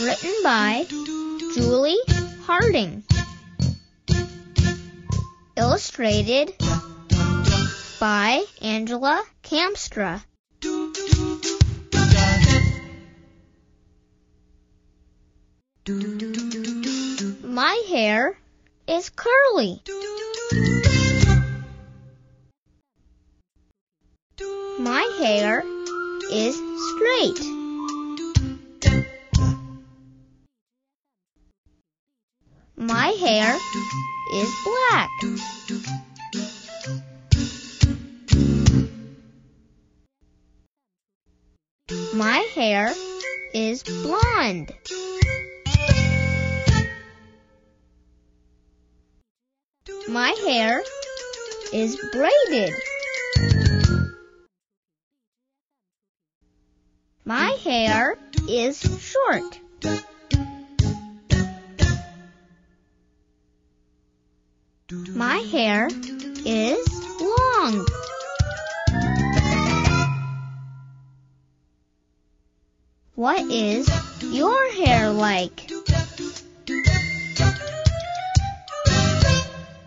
Written by Julie Harding. Illustrated by Angela Kamstra. My hair is curly. My hair is straight. My hair is black. My hair is blonde. My hair is braided. My hair is short. My hair is long. What is your hair like?